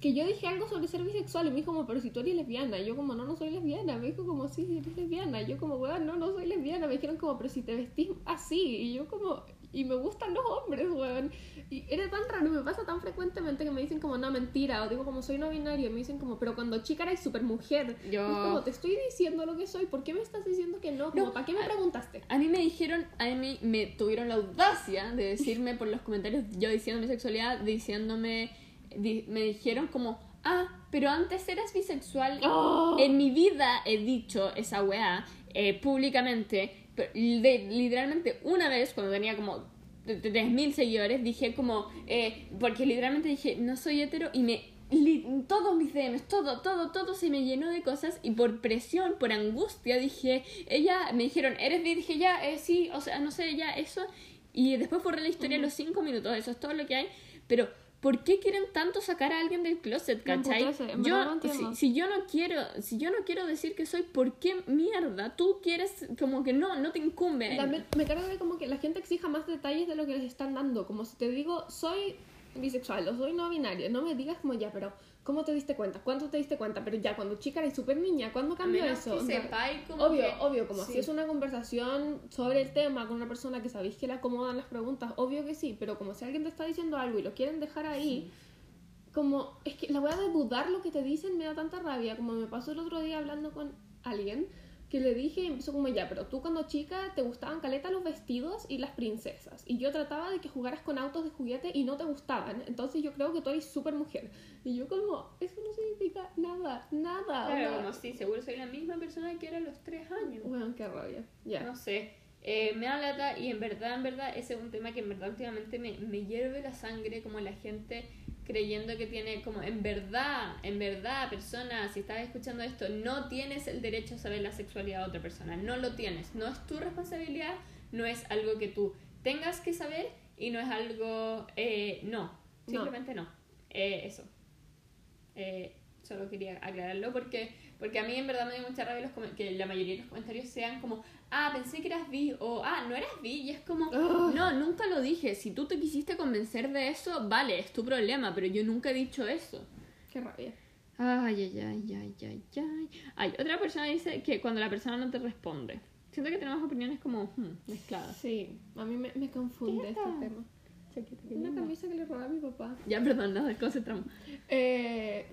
que yo dije algo sobre ser bisexual y me dijo como, pero si tú eres lesbiana. Y yo como, no, no soy lesbiana. Me dijo como, sí, sí, eres lesbiana. Y yo como, weón, no, no soy lesbiana. Me dijeron como, pero si te vestís así. Y yo como, y me gustan los hombres, weón. Y era tan raro, me pasa tan frecuentemente que me dicen como, no, mentira. O digo como, soy no binario. Y me dicen como, pero cuando chica eres súper mujer. Yo- es como, te estoy diciendo lo que soy. ¿Por qué me estás diciendo que no? Como, No, ¿para qué me a- preguntaste? A mí me dijeron, a mí me tuvieron la audacia de decirme por los comentarios, yo diciendo mi sexualidad, diciéndome, di- me dijeron como, ah, pero antes eras bisexual. ¡Oh! En mi vida he dicho esa weá eh, públicamente, de- literalmente una vez cuando tenía como 3.000 seguidores, dije como, eh, porque literalmente dije, no soy hetero y me... todos mis DMs, todo, todo, todo se me llenó de cosas y por presión, por angustia dije, ella, me dijeron, ¿eres bi? Dije, ya, eh, sí, o sea, no sé, ya, eso. Y después borré la historia en los 5 minutos, eso es todo lo que hay. Pero, ¿por qué quieren tanto sacar a alguien del closet, cachai? en Yo, no si, si yo no quiero, si yo no quiero decir que soy, ¿por qué mierda? Tú quieres, como que no, no te incumbe. También me carga de como que la gente exija más detalles de lo que les están dando. Como si te digo, soy bisexual o soy no binaria, no me digas como ya, pero ¿cómo te diste cuenta? ¿Cuánto te diste cuenta? Pero ya, cuando chica eres súper niña, ¿cuándo A cambió menos eso? que como Obvio, que- obvio, como sí. si es una conversación sobre el tema con una persona que sabéis que le acomodan las preguntas, obvio que sí, pero como si alguien te está diciendo algo y lo quieren dejar ahí, como, es que la voy a dudar lo que te dicen me da tanta rabia, como me pasó el otro día hablando con alguien, que le dije y empezó como ya, pero tú cuando chica te gustaban caleta los vestidos y las princesas. Y yo trataba de que jugaras con autos de juguete y no te gustaban. Entonces yo creo que tú eres súper mujer. Y yo como, eso no significa nada, nada. Claro, como si seguro soy la misma persona que era a los tres años. Bueno, qué rabia. Ya. No sé. Eh, me da lata y en verdad, en verdad, ese es un tema que en verdad últimamente me, me hierve la sangre, como la gente creyendo que tiene, como en verdad, en verdad, persona, si estás escuchando esto, no tienes el derecho a saber la sexualidad de otra persona, no lo tienes, no es tu responsabilidad, no es algo que tú tengas que saber y no es algo, eh, no, No. simplemente no, Eh, eso. Eh, solo quería aclararlo porque, porque a mí en verdad me dio mucha rabia los que la mayoría de los comentarios sean como, ah, pensé que eras bi, o ah, no eras bi, y es como, Ugh. no, nunca lo dije, si tú te quisiste convencer de eso, vale, es tu problema, pero yo nunca he dicho eso. Qué rabia. Ay, ay, ay, ay, ay, ay. Ay, otra persona dice que cuando la persona no te responde. Siento que tenemos opiniones como hmm, mezcladas. Sí, a mí me, me confunde ¿Qué este tema. Una camisa que le robé a mi papá. Ya, perdón, nos desconcentramos. Eh,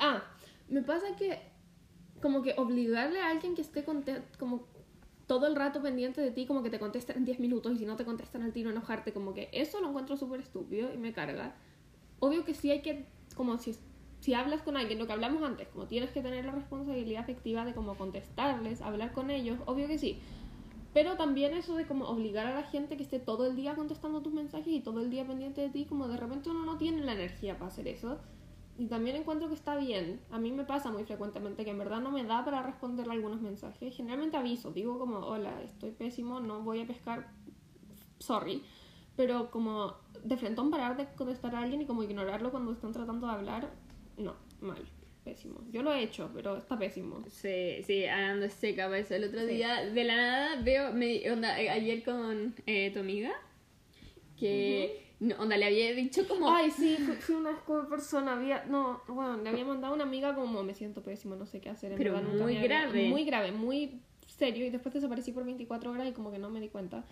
ah, me pasa que como que obligarle a alguien que esté como todo el rato pendiente de ti, como que te contestan en 10 minutos y si no te contestan al tiro enojarte, como que eso lo encuentro súper estúpido y me carga. Obvio que sí hay que, como si, si hablas con alguien, lo que hablamos antes, como tienes que tener la responsabilidad afectiva de como contestarles, hablar con ellos, obvio que sí. Pero también eso de como obligar a la gente que esté todo el día contestando tus mensajes y todo el día pendiente de ti, como de repente uno no tiene la energía para hacer eso. Y también encuentro que está bien. A mí me pasa muy frecuentemente que en verdad no me da para responderle algunos mensajes. Generalmente aviso, digo como, hola, estoy pésimo, no voy a pescar, sorry. Pero como de frente parar de contestar a alguien y como ignorarlo cuando están tratando de hablar, no, mal, pésimo. Yo lo he hecho, pero está pésimo. Sí, sí, Anando es seca para eso. El otro Sí. día, de la nada, veo, me, onda, eh, ayer con eh, tu amiga, que, no, onda, le había dicho como... Ay, sí, fui, una persona. Había, no, bueno, le había mandado a una amiga como me siento pésimo, no sé qué hacer. en Pero verdad, nunca muy me había- grave. Muy grave, muy serio. Y después desaparecí por 24 horas y como que no me di cuenta.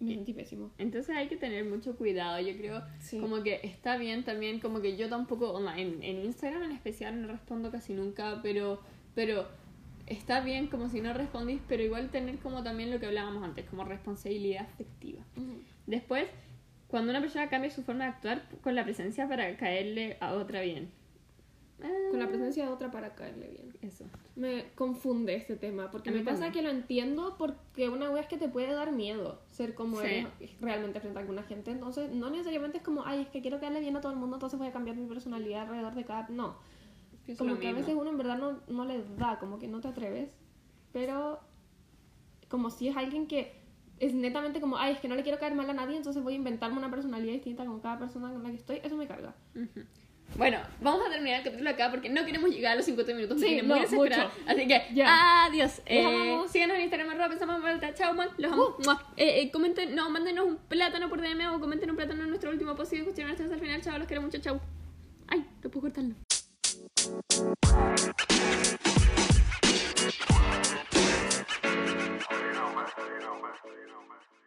Me sentí pésimo. Entonces hay que tener mucho cuidado, yo creo, Sí. como que está bien también, como que yo tampoco, en, en Instagram en especial no respondo casi nunca, pero, pero está bien como si no respondís, pero igual tener como también lo que hablábamos antes, como responsabilidad afectiva. Después, cuando una persona cambia su forma de actuar con la presencia para caerle a otra bien. Con la Ah, presencia de otra para caerle bien. Eso. Me confunde este tema, porque A me pasa también. que lo entiendo porque una vez es que te puede dar miedo ser como Sí. eres realmente frente a alguna gente. Entonces, no necesariamente es como, ay, es que quiero caerle bien a todo el mundo, entonces voy a cambiar mi personalidad alrededor de cada... No, Pienso como que a mismo. veces uno en verdad no, no le da, como que no te atreves, pero como si es alguien que es netamente como, ay, es que no le quiero caer mal a nadie, entonces voy a inventarme una personalidad distinta con cada persona con la que estoy, eso me carga. Bueno, vamos a terminar el capítulo acá porque no queremos llegar a los 50 minutos. Sí, no, mucho. Así que, Ya. adiós. Eh, amamos. síganos en Instagram, arroba pensamos en vuelta. Chao, man. Los amo. Mua. Eh, eh, comenten, no, mándenos un plátano por DM o comenten un plátano en nuestro último post y hasta el final. Chao, los quiero mucho. Chao. Ay, no puedo cortarlo. más, no más, no más.